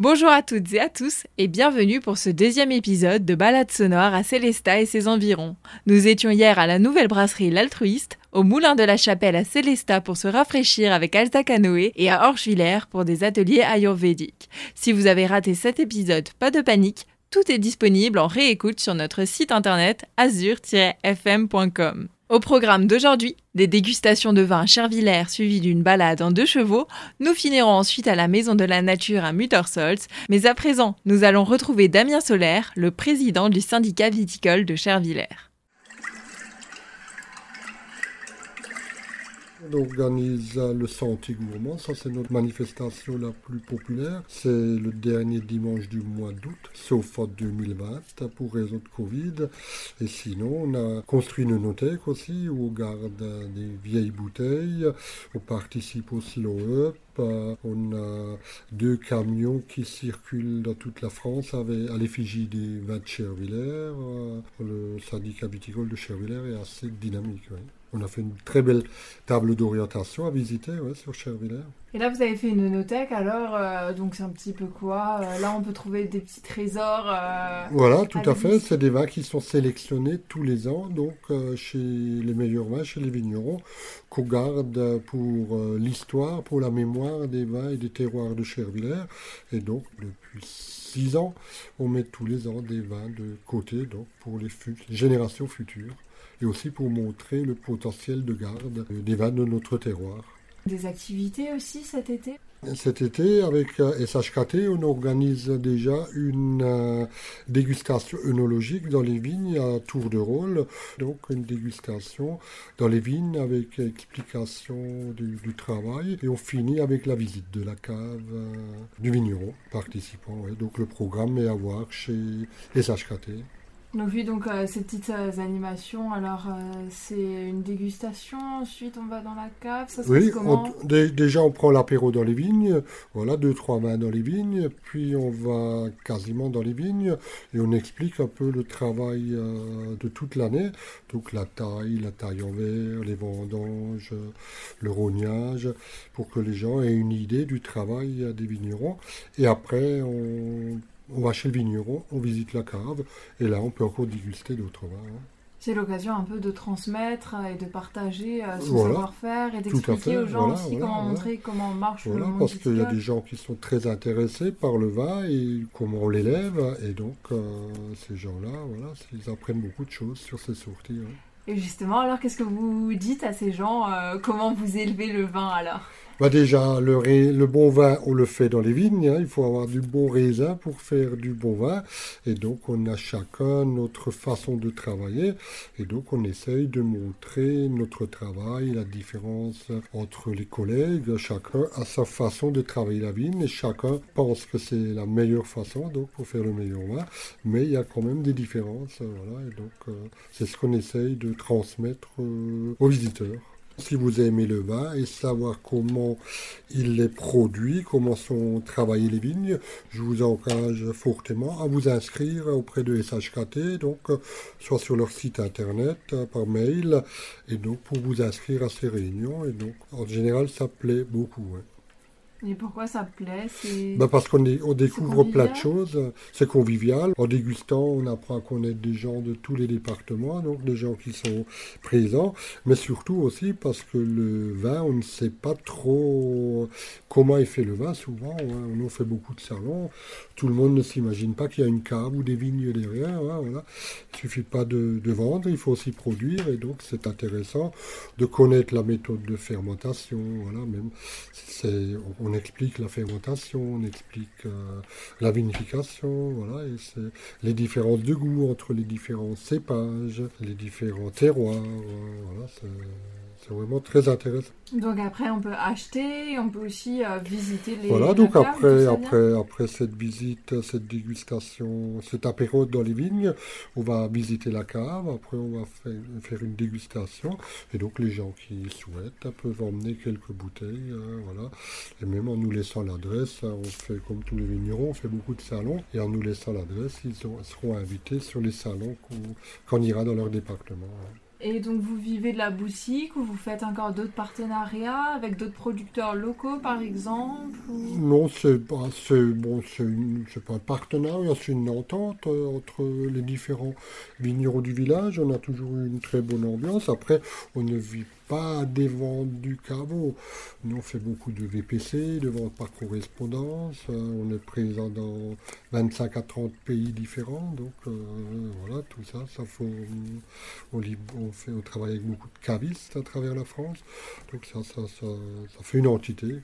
Bonjour à toutes et à tous et bienvenue pour ce deuxième épisode de Balade sonore à Célestat et ses environs. Nous étions hier à la nouvelle brasserie L'Altruiste, au Moulin de la Chapelle à Célestat pour se rafraîchir avec Alta Canoë et à Orchevillers pour des ateliers ayurvédiques. Si vous avez raté cet épisode, pas de panique, tout est disponible en réécoute sur notre site internet azur-fm.com. Au programme d'aujourd'hui, des dégustations de vin à Chervillers suivies d'une balade en deux chevaux. Nous finirons ensuite à la Maison de la Nature à Muttersolz. Mais à présent, nous allons retrouver Damien Solaire, le président du syndicat viticole de Chervillers. On organise le Santé Gourmand, ça c'est notre manifestation la plus populaire. C'est le dernier dimanche du mois d'août, sauf en 2020 pour raison de Covid. Et sinon, on a construit une nothèque aussi où on garde des vieilles bouteilles. On participe au slow up. On a deux camions qui circulent dans toute la France avec, à l'effigie des vins de Chervillers. Le syndicat viticole de Chervillers est assez dynamique. On a fait une très belle table d'orientation à visiter sur Chervillers. Et là, vous avez fait une nothèque, alors, euh, donc c'est un petit peu quoi euh, Là, on peut trouver des petits trésors. Euh, voilà, tout à, fait. C'est des vins qui sont sélectionnés tous les ans, donc chez les meilleurs vins, chez les vignerons, qu'on garde pour l'histoire, pour la mémoire des vins et des terroirs de Chervillers. Et donc, depuis six ans, on met tous les ans des vins de côté, donc pour les générations futures et aussi pour montrer le potentiel de garde des vins de notre terroir. Des activités aussi cet été? Cet été, avec SHKT, euh, on organise déjà une euh, dégustation œnologique dans les vignes à tour de rôle. Donc une dégustation dans les vignes avec explication du, travail. Et on finit avec la visite de la cave euh, du vigneron participant. Donc le programme est à voir chez SHKT. On a vu donc euh, ces petites euh, animations. Alors, euh, c'est une dégustation. Ensuite, on va dans la cave. Ça se oui, comment déjà, on prend l'apéro dans les vignes. Voilà, deux, trois mains dans les vignes. Puis, on va quasiment dans les vignes et on explique un peu le travail de toute l'année. Donc, la taille, la taille en verre, les vendanges, le rognage, pour que les gens aient une idée du travail des vignerons. Et après, on on va chez le vigneron, on visite la cave, et là on peut encore déguster d'autres vins. Hein. C'est l'occasion un peu de transmettre et de partager euh, son savoir-faire et d'expliquer aux gens aussi comment montrer comment marche le monde Parce qu'il y a des gens qui sont très intéressés par le vin et comment on l'élève, et donc euh, ces gens-là, voilà, ils apprennent beaucoup de choses sur ces sorties. Hein. Et justement, alors qu'est-ce que vous dites à ces gens euh, Comment vous élevez le vin alors? Bah déjà, le, bon vin, on le fait dans les vignes. Hein. Il faut avoir du bon raisin pour faire du bon vin. Et donc, on a chacun notre façon de travailler. Et donc, on essaye de montrer notre travail, la différence entre les collègues. Chacun a sa façon de travailler la vigne et chacun pense que c'est la meilleure façon donc, pour faire le meilleur vin. Mais il y a quand même des différences. Voilà. Et donc, euh, c'est ce qu'on essaye de transmettre euh, aux visiteurs. Si vous aimez le vin et savoir comment il est produit, comment sont travaillées les vignes, je vous encourage fortement à vous inscrire auprès de SHKT, donc soit sur leur site internet, par mail, et donc pour vous inscrire à ces réunions. Et donc en général, ça plaît beaucoup. Et pourquoi ça plaît bah Parce qu'on on découvre plein de choses. C'est convivial. En dégustant, on apprend à connaître des gens de tous les départements, donc des gens qui sont présents. Mais surtout aussi parce que le vin, on ne sait pas trop comment est fait le vin souvent. Hein. On fait beaucoup de salons. Tout le monde ne s'imagine pas qu'il y a une cave ou des vignes derrière. Hein, voilà. Il suffit pas de, de, vendre, il faut aussi produire. Et donc, c'est intéressant de connaître la méthode de fermentation. Voilà, même on, on explique la fermentation, on explique euh, la vinification, voilà, et c'est les différences de goût entre les différents cépages, les différents terroirs, vraiment très intéressant. Donc après, on peut acheter, on peut aussi euh, visiter les. Voilà, donc après, après, après cette visite, cette dégustation, cet apéro dans les vignes, on va visiter la cave. Après, on va faire, une dégustation. Et donc, les gens qui souhaitent peuvent emmener quelques bouteilles. Hein, voilà. Et même en nous laissant l'adresse, hein, on fait comme tous les vignerons, on fait beaucoup de salons. Et en nous laissant l'adresse, ils, seront invités sur les salons qu'on ira dans leur département. Hein. Et donc vous vivez de la boutique ou vous faites encore d'autres partenariats avec d'autres producteurs locaux par exemple Non, c'est pas, bon, pas un partenariat, c'est une entente euh, entre les différents vignerons du village. On a toujours eu une très bonne ambiance. Après, on ne vit pas des ventes du caveau. Nous, on fait beaucoup de VPC, de ventes par correspondance. Euh, on est présent dans 25 à 30 pays différents. Donc, euh, voilà, tout ça, ça faut. On, fait, on travaille avec beaucoup de cavistes à travers la France. Donc, ça, ça, fait une entité.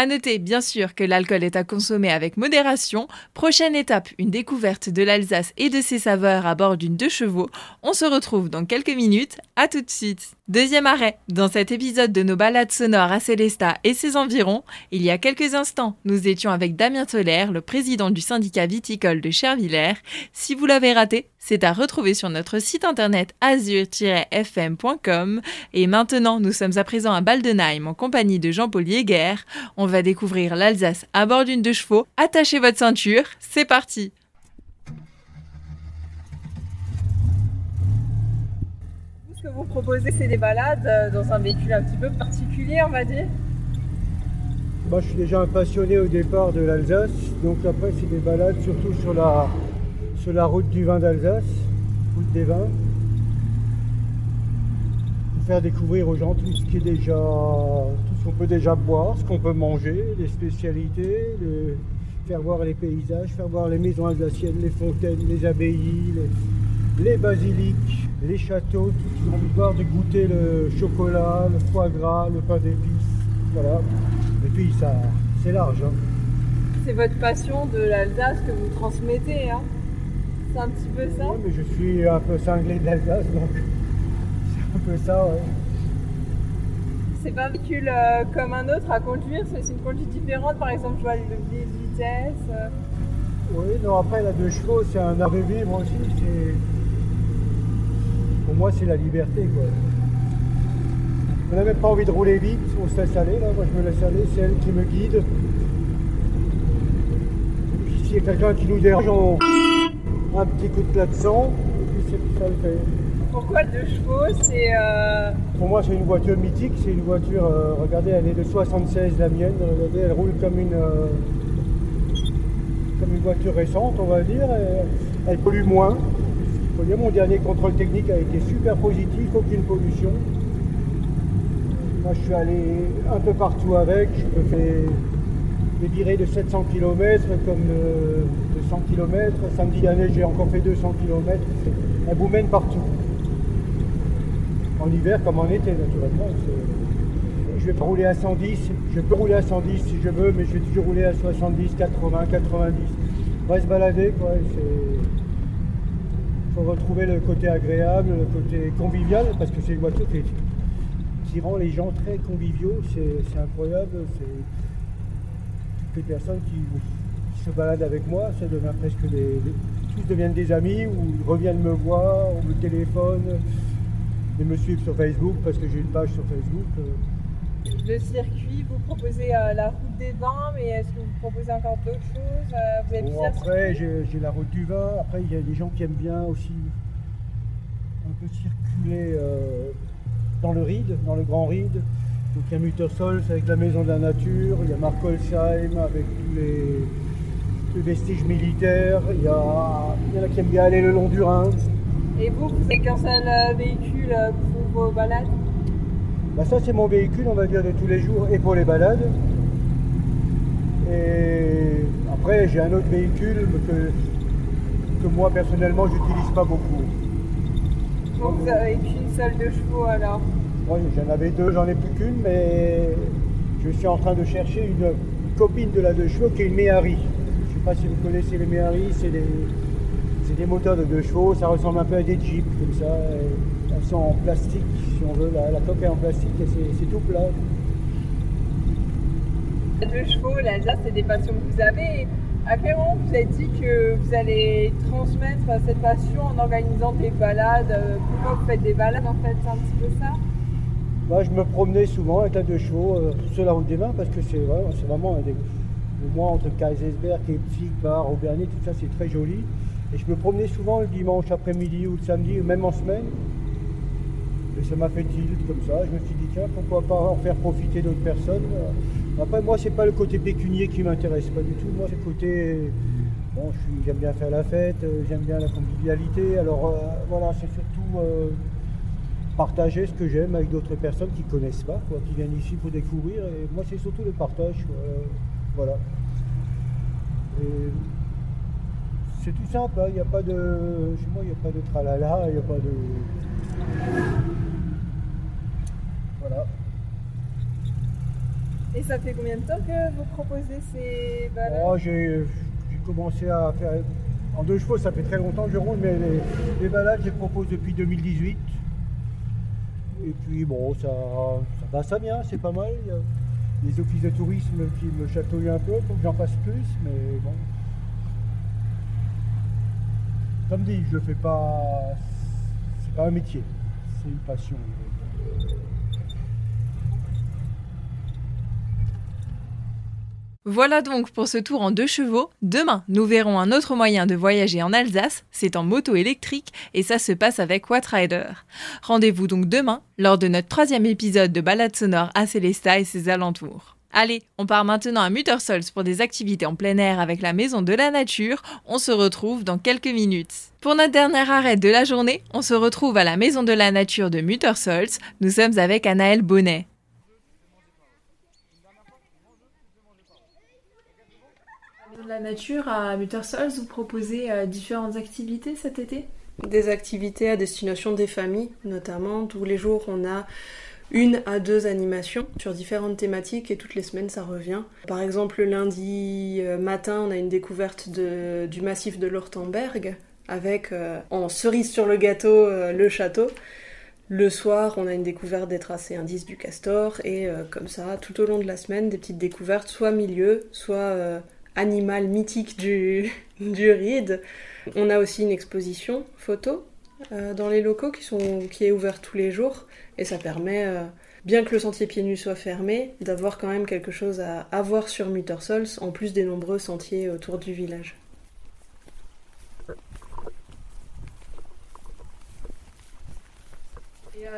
À noter bien sûr que l'alcool est à consommer avec modération. Prochaine étape, une découverte de l'Alsace et de ses saveurs à bord d'une deux chevaux. On se retrouve dans quelques minutes. À tout de suite. Deuxième arrêt. Dans cet épisode de nos balades sonores à Célestat et ses environs, il y a quelques instants, nous étions avec Damien Toller, le président du syndicat viticole de Chervillers. Si vous l'avez raté, c'est à retrouver sur notre site internet azur-fm.com. Et maintenant, nous sommes à présent à Baldenheim en compagnie de Jean-Paul Jäger. On va découvrir l'Alsace à bord d'une deux chevaux. Attachez votre ceinture, c'est parti Ce que vous proposez, c'est des balades euh, dans un véhicule un petit peu particulier, on va dire Moi, je suis déjà un passionné au départ de l'Alsace, donc après, c'est des balades surtout sur la, sur la route du vin d'Alsace, route des vins. Pour faire découvrir aux gens tout ce qui est déjà, tout ce qu'on peut déjà boire, ce qu'on peut manger, les spécialités, faire voir les paysages, faire voir les maisons alsaciennes, les fontaines, les abbayes, les, basiliques, les châteaux, tout ce qui ont envie de voir, de goûter le chocolat, le foie gras, le pain d'épices, voilà. Et puis ça, c'est large. Hein. C'est votre passion de l'Alsace que vous transmettez, hein c'est un petit peu ça Oui, mais je suis un peu cinglé d'Alsace, donc c'est un peu ça, ouais. C'est pas un véhicule euh, comme un autre à conduire, c'est une conduite différente, par exemple, je vois le levier de vitesse. Euh. Oui, non, après, la deux chevaux, c'est un art de vivre aussi. Pour moi, c'est la liberté, quoi. On n'a même pas envie de rouler vite, on se laisse aller, là. Moi, je me laisse aller, c'est elle qui me guide. Et puis, s'il y a quelqu'un qui nous dérange, on un petit coup de klaxon, et puis ça le fait. Pourquoi deux chevaux C'est euh, Pour moi, c'est une voiture mythique. C'est une voiture, euh, regardez, elle est de 76, la mienne. Regardez, elle roule comme une, euh, comme une voiture récente, on va dire. elle pollue moins. Mon dernier contrôle technique a été super positif, aucune pollution. Moi, je suis allé un peu partout avec. Je peux faire des virées de 700 km comme de 100 km. Samedi dernier, j'ai encore fait 200 km. Elle vous mène partout. En hiver comme en été, naturellement. Je vais pas rouler à 110. Je peux rouler à 110 si je veux, mais je vais toujours rouler à 70, 80, 90. On va se balader, quoi. Faut retrouver le côté agréable, le côté convivial, parce que c'est une voiture qui, rend les gens très conviviaux. C'est incroyable. Toutes les personnes qui, se baladent avec moi, ça devient presque des, tous deviennent des amis ou ils reviennent me voir, on me téléphone, ils me suivent sur Facebook parce que j'ai une page sur Facebook. Euh. Le circuit, vous proposez euh, la route des vins, mais est-ce que vous proposez encore d'autres choses euh, Après, j'ai la route du vin. Après, il y a des gens qui aiment bien aussi un peu circuler dans le Ride, dans le Grand Ride. Donc il y a Muttersols avec la Maison de la Nature, il y a Markolsheim avec tous les, vestiges militaires, il y, a, en a qui aiment bien aller le long du Rhin. Et vous, vous avez qu'un seul euh, véhicule euh, pour vos balades? Bah Ça c'est mon véhicule on va dire de tous les jours et pour les balades. Et après j'ai un autre véhicule que, que moi personnellement j'utilise pas beaucoup. Donc vous avez qu'une seule de chevaux alors? J'en avais deux, j'en ai plus qu'une, mais je suis en train de chercher une copine de la deux chevaux qui est une Méhari. Je ne sais pas si vous connaissez les Méhari, c'est des, des, moteurs de deux chevaux, ça ressemble un peu à des jeeps comme ça. Elles sont en plastique, si on veut, la, coque est en plastique et c'est tout plat. Deux chevaux, l'Alsace, c'est des passions que vous avez. À quel moment vous avez dit que vous allez transmettre cette passion en organisant des balades Pourquoi vous faites des balades en fait C'est un petit peu ça? Je me promenais souvent avec la deux chevaux euh, sur la route des mains parce que c'est vraiment, Au moins entre Kaisersberg, Leipzig, Bar, Aubernet, tout ça c'est très joli. Et je me promenais souvent le dimanche après-midi ou le samedi, même en semaine. Et ça m'a fait tilt comme ça. Je me suis dit, tiens, pourquoi pas en faire profiter d'autres personnes. Après, moi, c'est pas le côté pécunier qui m'intéresse, pas du tout. Moi, c'est le côté. Bon, j'aime bien faire la fête, euh, j'aime bien la convivialité. Alors euh, voilà, c'est surtout euh, partager ce que j'aime avec d'autres personnes qui ne connaissent pas, qui viennent ici pour découvrir. Et moi, c'est surtout le partage. voilà. c'est tout simple, hein. il n'y a pas de. Chez moi, il n'y a pas de tralala, il n'y a pas de. Voilà. Et ça fait combien de temps que vous proposez ces balades oh, J'ai commencé à faire. En deux chevaux, ça fait très longtemps que je roule, mais les, balades, je les propose depuis 2018. Et puis bon, ça, ça va, ça vient, c'est pas mal. Il y a les offices de tourisme qui me chatouillent un peu, faut que j'en fasse plus, mais bon. Comme dit, je fais pas. C'est pas un métier, c'est une passion. Voilà donc pour ce tour en deux chevaux. Demain, nous verrons un autre moyen de voyager en Alsace, c'est en moto électrique et ça se passe avec Watrider. Rendez-vous donc demain lors de notre troisième épisode de balade sonore à Célesta et ses alentours. Allez, on part maintenant à Muttersols pour des activités en plein air avec la Maison de la Nature. On se retrouve dans quelques minutes. Pour notre dernier arrêt de la journée, on se retrouve à la Maison de la Nature de Muttersols. Nous sommes avec Anaël Bonnet. De la nature à Muttersols, vous proposez euh, différentes activités cet été? Des activités à destination des familles, notamment. Tous les jours, on a une à deux animations sur différentes thématiques et toutes les semaines ça revient. Par exemple, le lundi euh, matin, on a une découverte du massif de l'Ortenberg avec euh, en cerise sur le gâteau le château. Le soir, on a une découverte des tracés indices du castor et comme ça, tout au long de la semaine, des petites découvertes, soit milieu, soit animal mythique du, du ride. On a aussi une exposition photo euh, dans les locaux qui, sont, qui est ouverte tous les jours et ça permet, euh, bien que le sentier pieds nus soit fermé, d'avoir quand même quelque chose à, à voir sur Muttersols en plus des nombreux sentiers autour du village.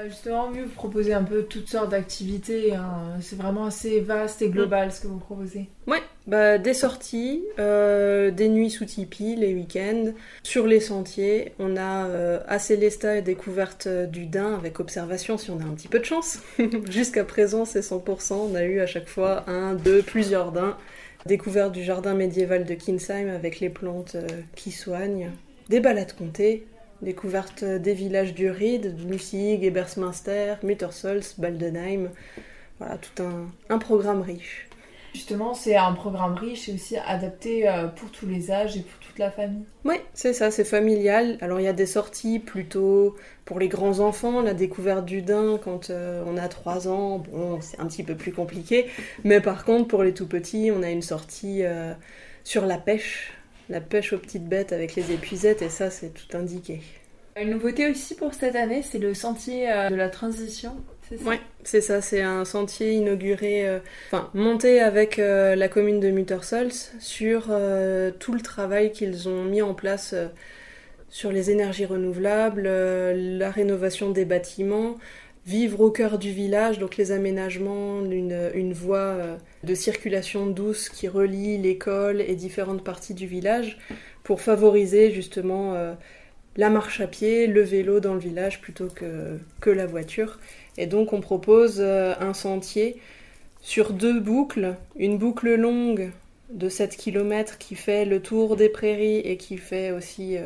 Justement, mieux vous proposez un peu toutes sortes d'activités. Hein. C'est vraiment assez vaste et global ce que vous proposez. Ouais, bah, des sorties, euh, des nuits sous tipi les week-ends. Sur les sentiers, on a euh, à Célesta et découverte du daim avec observation si on a un petit peu de chance. Jusqu'à présent, c'est 100%. On a eu à chaque fois un, deux, plusieurs daims. Découverte du jardin médiéval de Kinsheim avec les plantes qui soignent. Des balades comptées, Découverte des villages du Ried, Nussig, Ebersminster, Mittersols, Baldenheim. Voilà, tout un, programme riche. Justement, c'est un programme riche et aussi adapté euh, pour tous les âges et pour toute la famille. Oui, c'est ça, c'est familial. Alors il y a des sorties plutôt pour les grands enfants, la découverte du daim quand euh, on a 3 ans, bon, c'est un petit peu plus compliqué. Mais par contre, pour les tout petits, on a une sortie euh, sur la pêche la pêche aux petites bêtes avec les épuisettes, et ça, c'est tout indiqué. Une nouveauté aussi pour cette année, c'est le sentier euh, de la transition. Oui, c'est ça, c'est un sentier inauguré, euh, enfin monté avec euh, la commune de Muttersols sur tout le travail qu'ils ont mis en place sur les énergies renouvelables, la rénovation des bâtiments, vivre au cœur du village, donc les aménagements, une, voie euh, de circulation douce qui relie l'école et différentes parties du village pour favoriser justement euh, la marche à pied, le vélo dans le village plutôt que, que la voiture. Et donc on propose euh, un sentier sur deux boucles, une boucle longue de 7 km qui fait le tour des prairies et qui fait aussi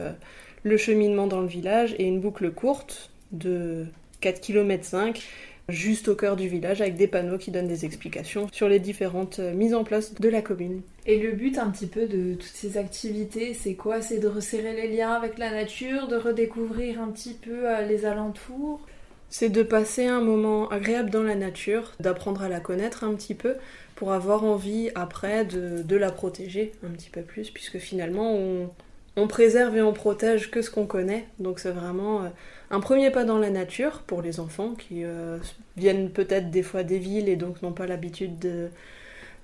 le cheminement dans le village, et une boucle courte de 4 km 5 juste au cœur du village avec des panneaux qui donnent des explications sur les différentes euh, mises en place de la commune. Et le but un petit peu de toutes ces activités, c'est quoi? C'est de resserrer les liens avec la nature, de redécouvrir un petit peu euh, les alentours? C'est de passer un moment agréable dans la nature, d'apprendre à la connaître un petit peu pour avoir envie après de, la protéger un petit peu plus, puisque finalement on, on préserve et on protège que ce qu'on connaît. Donc c'est vraiment euh, un premier pas dans la nature pour les enfants qui euh, viennent peut-être des fois des villes et donc n'ont pas l'habitude de,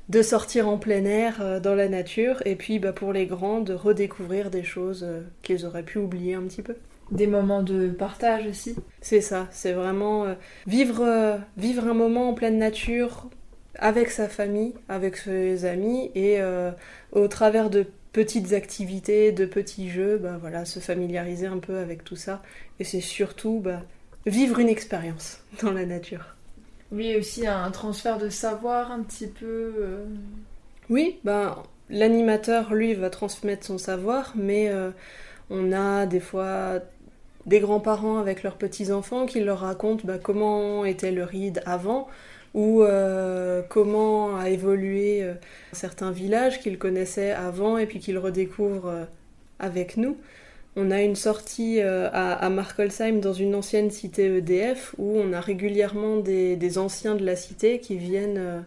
de sortir en plein air euh, dans la nature, et puis bah, pour les grands, de redécouvrir des choses euh, qu'ils auraient pu oublier un petit peu. Des moments de partage aussi. C'est ça, c'est vraiment vivre, vivre un moment en pleine nature avec sa famille, avec ses amis, et au travers de petites activités, de petits jeux, bah, voilà, se familiariser un peu avec tout ça. Et c'est surtout bah, vivre une expérience dans la nature. Oui, aussi un transfert de savoir un petit peu. Euh. Oui, ben l'animateur, lui, va transmettre son savoir, mais euh, on a des fois des grands-parents avec leurs petits-enfants qui leur racontent bah, comment était le ride avant ou euh, comment a évolué certains villages qu'ils connaissaient avant et puis qu'ils redécouvrent avec nous. On a une sortie euh, à, à Markolsheim dans une ancienne cité EDF où on a régulièrement des, anciens de la cité qui viennent euh,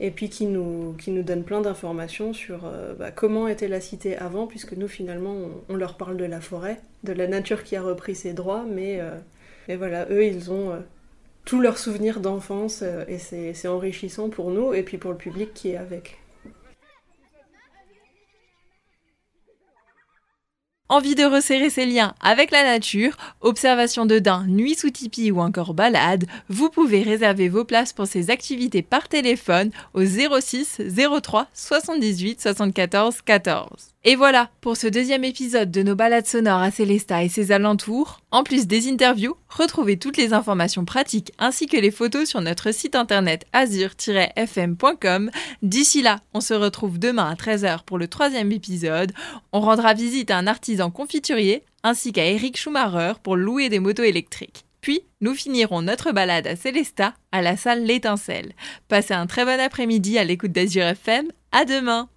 et puis qui nous, qui nous donnent plein d'informations sur euh, bah, comment était la cité avant, puisque nous finalement on, leur parle de la forêt, de la nature qui a repris ses droits, mais, mais voilà, eux ils ont tous leurs souvenirs d'enfance et c'est enrichissant pour nous et puis pour le public qui est avec. Envie de resserrer ses liens avec la nature, observation de daims, nuit sous tipi ou encore balade, vous pouvez réserver vos places pour ces activités par téléphone au 06 03 78 74 14. Et voilà pour ce deuxième épisode de nos balades sonores à Célesta et ses alentours. En plus des interviews, retrouvez toutes les informations pratiques ainsi que les photos sur notre site internet azur-fm.com. D'ici là, on se retrouve demain à 13h pour le troisième épisode. On rendra visite à un artisan confiturier ainsi qu'à Eric Schumacher pour louer des motos électriques. Puis, nous finirons notre balade à Célesta à la salle L'Étincelle. Passez un très bon après-midi à l'écoute d'Azur FM. À demain!